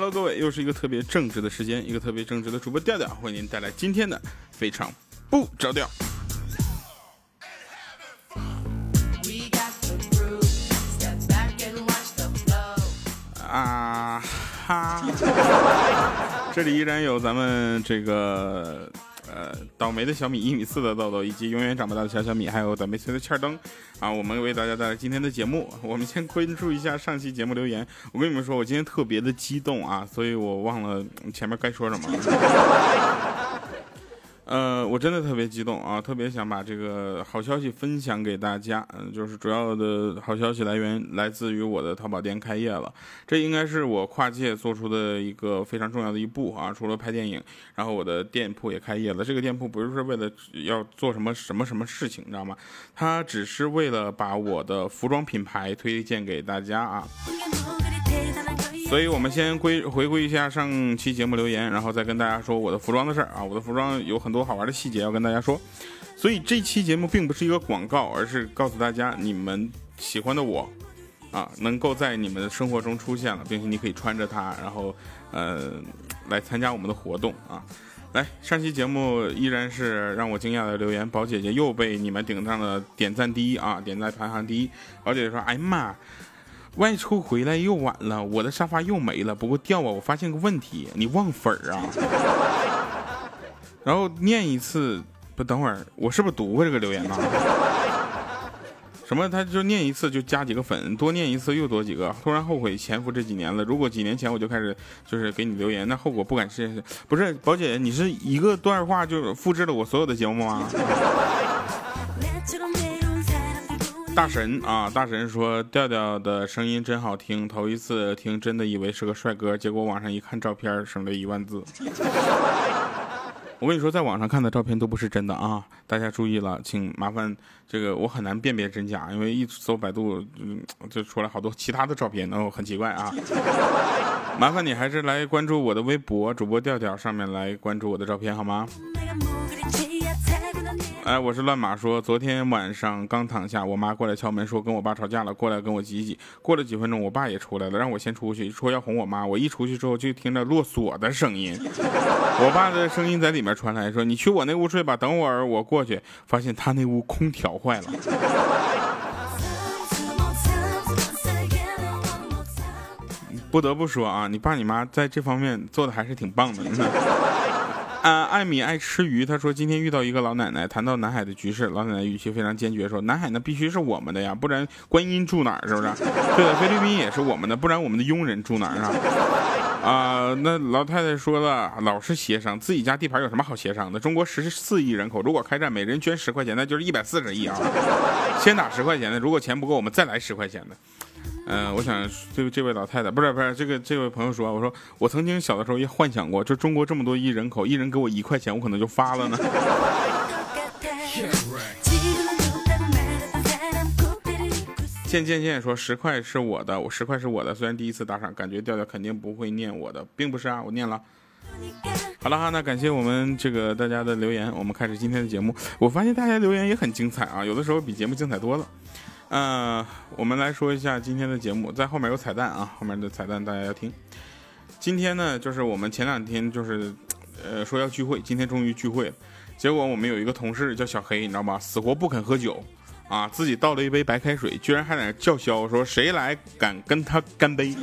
Hello，各位，又是一个特别正直的时间，一个特别正直的主播调调，为您带来今天的非常不着调。啊哈，这里依然有咱们这个。呃，倒霉的小米一米四的豆豆，以及永远长不大的小小米，还有倒霉催的欠灯啊，我们为大家带来今天的节目。我们先关注一下上期节目留言。我跟你们说，我今天特别的激动啊，所以我忘了前面该说什么。呃，我真的特别激动啊，特别想把这个好消息分享给大家。嗯，就是主要的好消息来源来自于我的淘宝店开业了，这应该是我跨界做出的一个非常重要的一步啊。除了拍电影，然后我的店铺也开业了。这个店铺不是说为了要做什么什么什么事情，你知道吗？它只是为了把我的服装品牌推荐给大家啊。所以，我们先归回顾一下上期节目留言，然后再跟大家说我的服装的事儿啊。我的服装有很多好玩的细节要跟大家说，所以这期节目并不是一个广告，而是告诉大家你们喜欢的我啊，能够在你们的生活中出现了，并且你可以穿着它，然后呃来参加我们的活动啊。来，上期节目依然是让我惊讶的留言，宝姐姐又被你们顶上了点赞第一啊，点赞排行第一。宝姐姐说：“哎呀妈！”外出回来又晚了，我的沙发又没了。不过掉啊，我发现个问题，你忘粉儿啊？然后念一次，不等会儿，我是不是读过这个留言呢？什么？他就念一次就加几个粉，多念一次又多几个。突然后悔潜伏这几年了。如果几年前我就开始就是给你留言，那后果不敢设想。不是，宝姐，你是一个段话就复制了我所有的节目吗？大神啊，大神说调调的声音真好听，头一次听真的以为是个帅哥，结果网上一看照片，省了一万字。我跟你说，在网上看的照片都不是真的啊，大家注意了，请麻烦这个我很难辨别真假，因为一搜百度，嗯，就出来好多其他的照片，然后很奇怪啊。麻烦你还是来关注我的微博主播调调，上面来关注我的照片好吗？哎，我是乱马说，昨天晚上刚躺下，我妈过来敲门，说跟我爸吵架了，过来跟我挤挤。过了几分钟，我爸也出来了，让我先出去，说要哄我妈。我一出去之后，就听着落锁的声音，我爸的声音在里面传来，说你去我那屋睡吧，等会儿我过去，发现他那屋空调坏了。不得不说啊，你爸你妈在这方面做的还是挺棒的。啊，艾米爱吃鱼。他说今天遇到一个老奶奶，谈到南海的局势，老奶奶语气非常坚决，说南海那必须是我们的呀，不然观音住哪儿？是不是？对的，菲律宾也是我们的，不然我们的佣人住哪儿啊？啊，那老太太说了，老是协商，自己家地盘有什么好协商的？中国十四亿人口，如果开战，每人捐十块钱，那就是一百四十亿啊。先打十块钱的，如果钱不够，我们再来十块钱的。嗯，我想这这位老太太不是不是这个这位朋友说，我说我曾经小的时候也幻想过，就中国这么多亿人口，一人给我一块钱，我可能就发了呢。渐渐渐说十块是我的，我十块是我的。虽然第一次打赏，感觉调调肯定不会念我的，并不是啊，我念了。好了哈，那感谢我们这个大家的留言，我们开始今天的节目。我发现大家留言也很精彩啊，有的时候比节目精彩多了。呃，我们来说一下今天的节目，在后面有彩蛋啊，后面的彩蛋大家要听。今天呢，就是我们前两天就是，呃，说要聚会，今天终于聚会了。结果我们有一个同事叫小黑，你知道吗？死活不肯喝酒，啊，自己倒了一杯白开水，居然还在那叫嚣说谁来敢跟他干杯。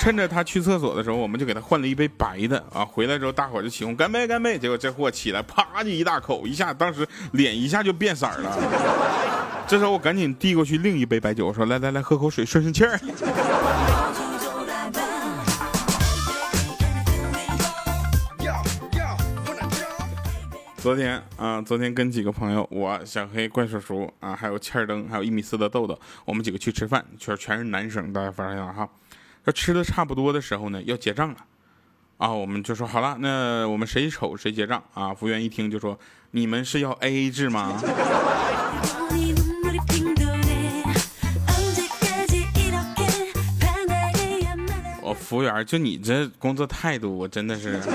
趁着他去厕所的时候，我们就给他换了一杯白的啊。回来之后，大伙就起哄干杯干杯。结果这货起来啪就一大口，一下当时脸一下就变色了。这时候我赶紧递过去另一杯白酒，我说：“来来来，喝口水顺顺气儿。”昨天啊，昨天跟几个朋友，我小黑、怪叔叔啊，还有欠儿灯，还有一米四的豆豆，我们几个去吃饭，全全是男生，大家发现了哈。要吃的差不多的时候呢，要结账了啊，我们就说好了，那我们谁丑谁结账啊。服务员一听就说：“你们是要 A A 制吗？” 我服务员，就你这工作态度，我真的是。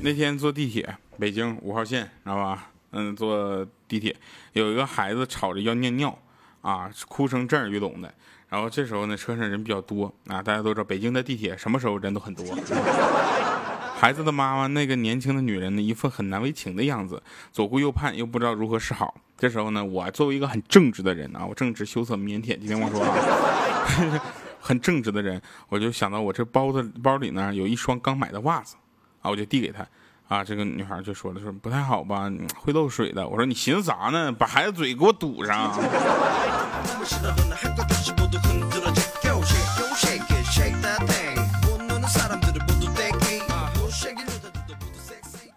那天坐地铁，北京五号线，知道吧？嗯，坐地铁有一个孩子吵着要尿尿，啊，哭声震耳欲聋的。然后这时候呢，车上人比较多啊，大家都知道北京的地铁什么时候人都很多。孩子的妈妈那个年轻的女人呢，一副很难为情的样子，左顾右盼又不知道如何是好。这时候呢，我作为一个很正直的人啊，我正直、羞涩、腼腆，你听我说啊，很正直的人，我就想到我这包子包里呢有一双刚买的袜子啊，我就递给她。啊，这个女孩就说了，说不太好吧，会漏水的。我说你寻思啥呢？把孩子嘴给我堵上。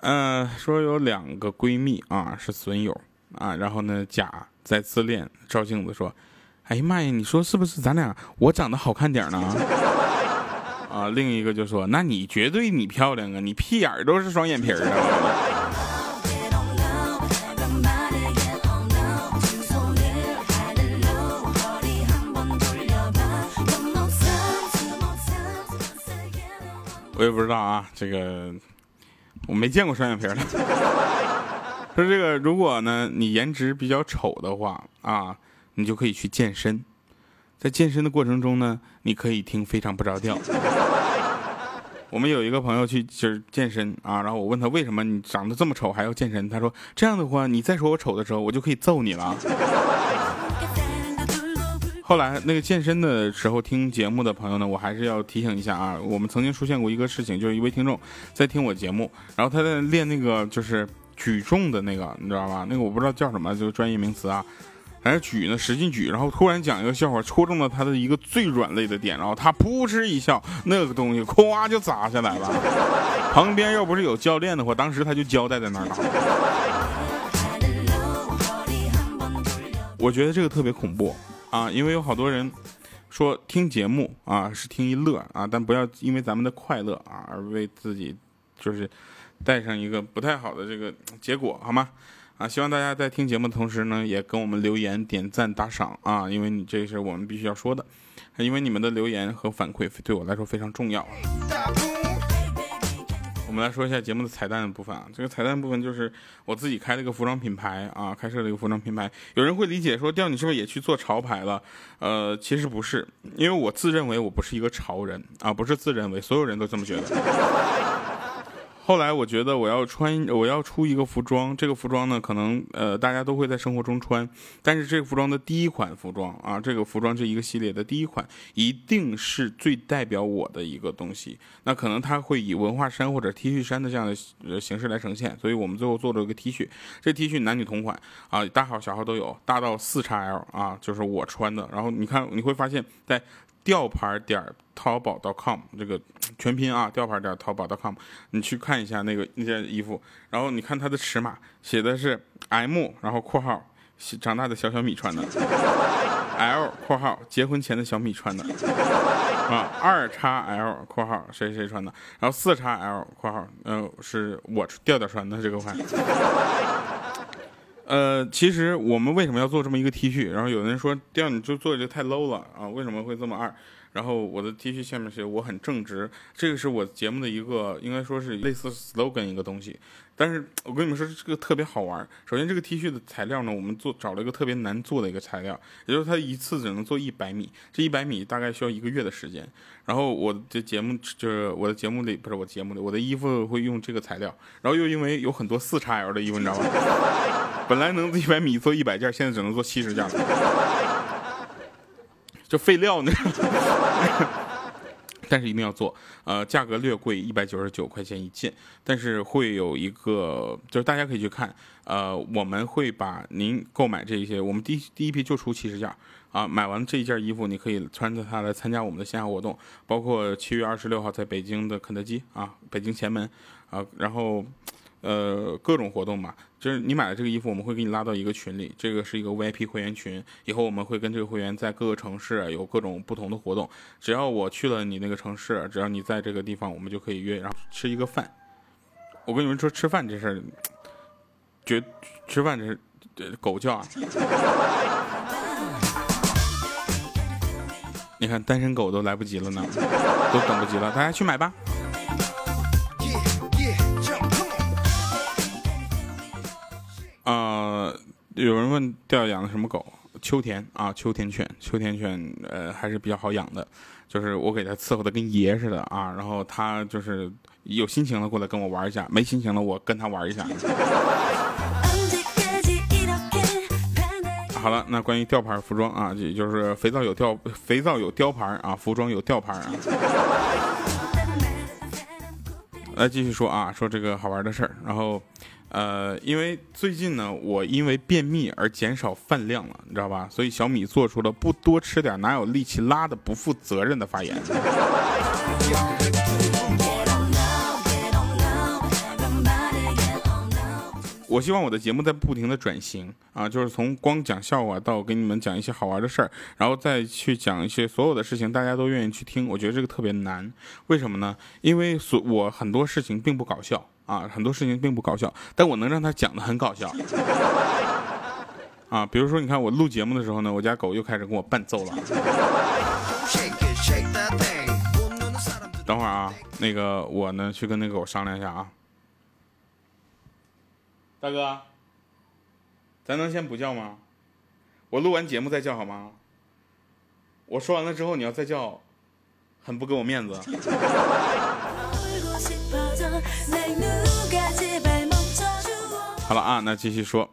嗯，说有两个闺蜜啊，是损友啊，然后呢，甲在自恋，照镜子说：“哎呀妈呀，你说是不是咱俩我长得好看点呢？”啊，另一个就说：“那你绝对你漂亮啊，你屁眼儿都是双眼皮儿啊。”我也不知道啊，这个我没见过双眼皮的。说这个，如果呢你颜值比较丑的话啊，你就可以去健身。在健身的过程中呢，你可以听非常不着调。我们有一个朋友去就是健身啊，然后我问他为什么你长得这么丑还要健身，他说这样的话你再说我丑的时候，我就可以揍你了。后来那个健身的时候听节目的朋友呢，我还是要提醒一下啊，我们曾经出现过一个事情，就是一位听众在听我节目，然后他在练那个就是举重的那个，你知道吧？那个我不知道叫什么，就是专业名词啊。在举呢，使劲举，然后突然讲一个笑话，戳中了他的一个最软肋的点，然后他噗嗤一笑，那个东西咵就砸下来了。旁边要不是有教练的话，当时他就交代在那儿了。我觉得这个特别恐怖啊，因为有好多人说听节目啊是听一乐啊，但不要因为咱们的快乐啊而为自己就是带上一个不太好的这个结果，好吗？啊，希望大家在听节目的同时呢，也跟我们留言、点赞、打赏啊，因为你这是我们必须要说的，因为你们的留言和反馈对我来说非常重要。我们来说一下节目的彩蛋的部分啊，这个彩蛋部分就是我自己开了一个服装品牌啊，开设了一个服装品牌。有人会理解说，调你是不是也去做潮牌了？呃，其实不是，因为我自认为我不是一个潮人啊，不是自认为，所有人都这么觉得。后来我觉得我要穿，我要出一个服装。这个服装呢，可能呃大家都会在生活中穿，但是这个服装的第一款服装啊，这个服装这一个系列的第一款，一定是最代表我的一个东西。那可能它会以文化衫或者 T 恤衫的这样的形式来呈现。所以我们最后做了一个 T 恤，这 T 恤男女同款啊，大号小号都有，大到四 x L 啊，就是我穿的。然后你看你会发现在。吊牌点淘宝 .com 这个全拼啊，吊牌点淘宝 .com，你去看一下那个那件衣服，然后你看它的尺码写的是 M，然后括号长大的小小米穿的，L 括号结婚前的小米穿的，啊二叉 L 括号谁谁穿的，然后四叉 L 括号嗯是我调调穿的这个款。呃，其实我们为什么要做这么一个 T 恤？然后有人说，这样你就做的就太 low 了啊？为什么会这么二？然后我的 T 恤下面写我很正直，这个是我节目的一个，应该说是类似 slogan 一个东西。但是我跟你们说，这个特别好玩。首先，这个 T 恤的材料呢，我们做找了一个特别难做的一个材料，也就是它一次只能做一百米，这一百米大概需要一个月的时间。然后我的节目就是我的节目里不是我节目里，我的衣服会用这个材料。然后又因为有很多四叉 L 的衣服，你知道吗？本来能一百米做一百件，现在只能做七十件，就废料呢。但是一定要做，呃，价格略贵，一百九十九块钱一件，但是会有一个，就是大家可以去看，呃，我们会把您购买这一些，我们第一第一批就出七十件，啊，买完这一件衣服，你可以穿着它来参加我们的线下活动，包括七月二十六号在北京的肯德基啊，北京前门，啊，然后。呃，各种活动嘛，就是你买了这个衣服，我们会给你拉到一个群里，这个是一个 VIP 会员群。以后我们会跟这个会员在各个城市有各种不同的活动。只要我去了你那个城市，只要你在这个地方，我们就可以约，然后吃一个饭。我跟你们说，吃饭这事儿，绝吃饭这是狗叫啊！你看，单身狗都来不及了呢，都等不及了，大家去买吧。有人问调养的什么狗？秋田啊，秋田犬，秋田犬呃还是比较好养的，就是我给它伺候的跟爷似的啊，然后它就是有心情了过来跟我玩一下，没心情了我跟它玩一下。好了，那关于吊牌服装啊，也就是肥皂有吊，肥皂有吊牌啊，服装有吊牌啊。来继续说啊，说这个好玩的事儿。然后，呃，因为最近呢，我因为便秘而减少饭量了，你知道吧？所以小米做出了不多吃点哪有力气拉的不负责任的发言。我希望我的节目在不停的转型啊，就是从光讲笑话到给你们讲一些好玩的事儿，然后再去讲一些所有的事情，大家都愿意去听。我觉得这个特别难，为什么呢？因为所我很多事情并不搞笑啊，很多事情并不搞笑，但我能让他讲的很搞笑啊。比如说，你看我录节目的时候呢，我家狗又开始跟我伴奏了。等会儿啊，那个我呢去跟那个狗商量一下啊。大哥，咱能先不叫吗？我录完节目再叫好吗？我说完了之后你要再叫，很不给我面子。好了啊，那继续说，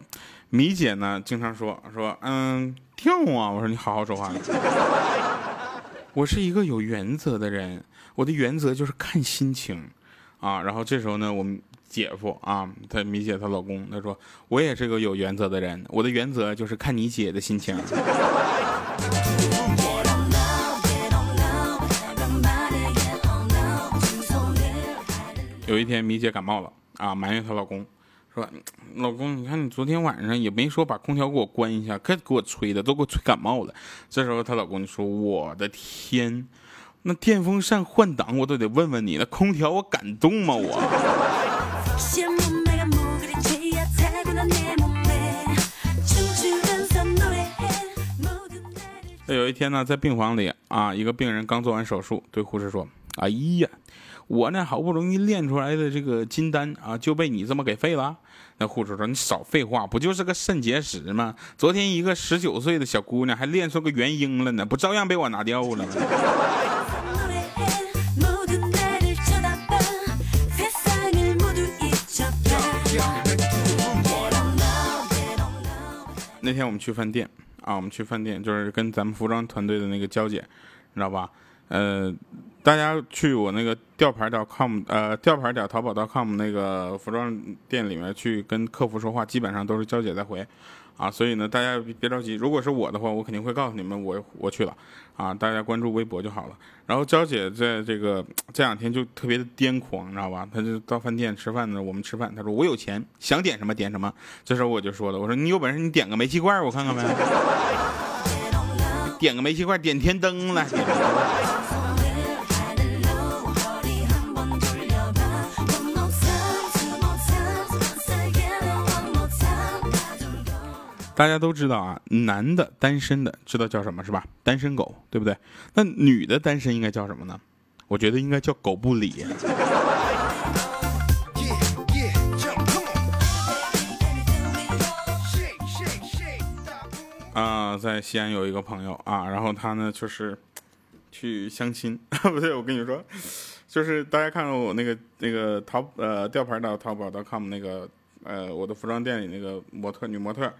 米姐呢经常说说嗯跳啊，我说你好好说话。我是一个有原则的人，我的原则就是看心情啊。然后这时候呢，我们。姐夫啊，他米姐她老公，他说我也是个有原则的人，我的原则就是看你姐的心情。有一天米姐感冒了啊，埋怨她老公说：“老公，你看你昨天晚上也没说把空调给我关一下，可给我吹的都给我吹感冒了。”这时候她老公就说：“我的天，那电风扇换挡我都得问问你，那空调我敢动吗我？” 有一天呢，在病房里啊，一个病人刚做完手术，对护士说：“哎呀，我呢好不容易练出来的这个金丹啊，就被你这么给废了。”那护士说：“你少废话，不就是个肾结石吗？昨天一个十九岁的小姑娘还练出个元婴了呢，不照样被我拿掉了吗？”那天我们去饭店。啊，我们去饭店，就是跟咱们服装团队的那个娇姐，你知道吧？呃，大家去我那个吊牌点 com，呃，吊牌点淘宝 com 那个服装店里面去跟客服说话，基本上都是娇姐在回。啊，所以呢，大家别着急。如果是我的话，我肯定会告诉你们，我我去了。啊，大家关注微博就好了。然后娇姐在这个这两天就特别的癫狂，你知道吧？她就到饭店吃饭呢，我们吃饭，她说我有钱，想点什么点什么。这时候我就说了，我说你有本事你点个煤气罐，我看看呗。点个煤气罐，点天灯了。大家都知道啊，男的单身的知道叫什么是吧？单身狗，对不对？那女的单身应该叫什么呢？我觉得应该叫狗不理。啊，在西安有一个朋友啊，然后他呢就是去相亲，不对，我跟你说，就是大家看到我那个那个淘呃吊牌到淘宝 .com 那个呃我的服装店里那个模特女模特。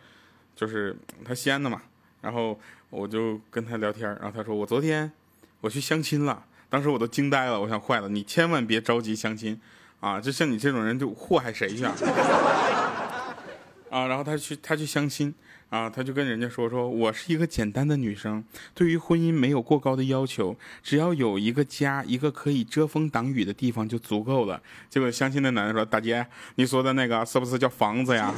就是他西安的嘛，然后我就跟他聊天，然后他说我昨天我去相亲了，当时我都惊呆了，我想坏了，你千万别着急相亲啊，就像你这种人就祸害谁去啊？啊，然后他去他去相亲啊，他就跟人家说说我是一个简单的女生，对于婚姻没有过高的要求，只要有一个家，一个可以遮风挡雨的地方就足够了。结果相亲的男的说大姐，你说的那个是不是叫房子呀？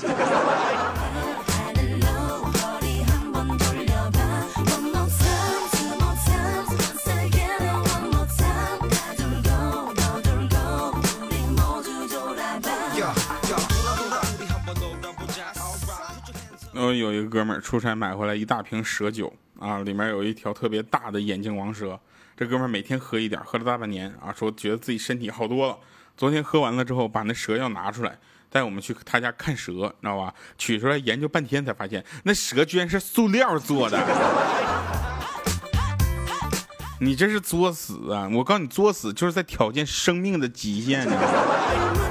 有一个哥们儿出差买回来一大瓶蛇酒啊，里面有一条特别大的眼镜王蛇。这哥们儿每天喝一点，喝了大半年啊，说觉得自己身体好多了。昨天喝完了之后，把那蛇药拿出来，带我们去他家看蛇，知道吧？取出来研究半天，才发现那蛇居然是塑料做的。你这是作死啊！我告诉你，作死就是在挑战生命的极限。你知道吗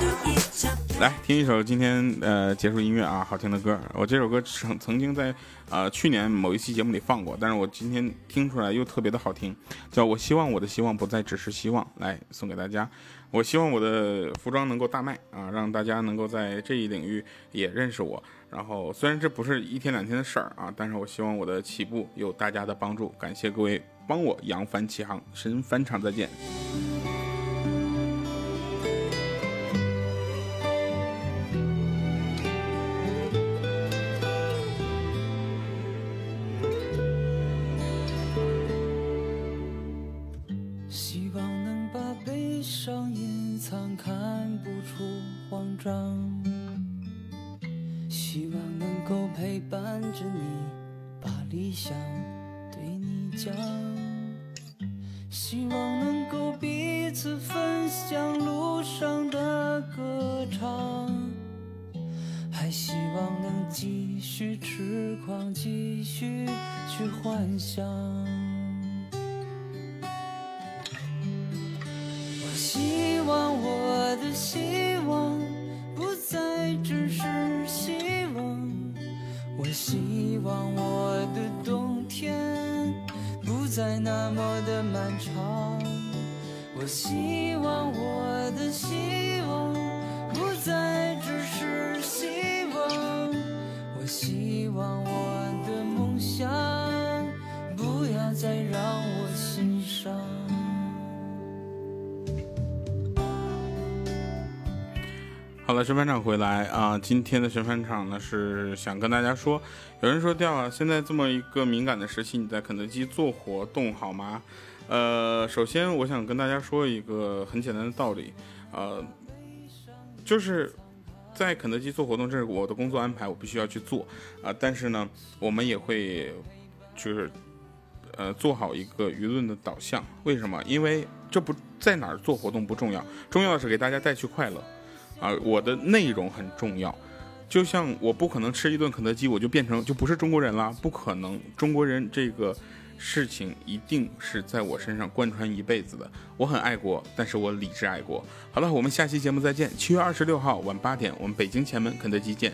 来听一首今天呃结束音乐啊，好听的歌。我这首歌曾曾经在呃去年某一期节目里放过，但是我今天听出来又特别的好听，叫我希望我的希望不再只是希望，来送给大家。我希望我的服装能够大卖啊，让大家能够在这一领域也认识我。然后虽然这不是一天两天的事儿啊，但是我希望我的起步有大家的帮助。感谢各位帮我扬帆起航，神返场再见。希望能够彼此分享路上的歌唱，还希望能继续痴狂，继续去幻想。长，我希望我的希望不再只是希望，我希望我的梦想不要再让我心伤。好了，神返场回来啊！今天的神返场呢是想跟大家说。有人说掉啊，现在这么一个敏感的时期，你在肯德基做活动好吗？呃，首先我想跟大家说一个很简单的道理，呃，就是在肯德基做活动，这是我的工作安排，我必须要去做啊。但是呢，我们也会就是呃做好一个舆论的导向。为什么？因为这不在哪儿做活动不重要，重要的是给大家带去快乐啊。我的内容很重要。就像我不可能吃一顿肯德基，我就变成就不是中国人了，不可能。中国人这个事情一定是在我身上贯穿一辈子的。我很爱国，但是我理智爱国。好了，我们下期节目再见。七月二十六号晚八点，我们北京前门肯德基见。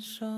上。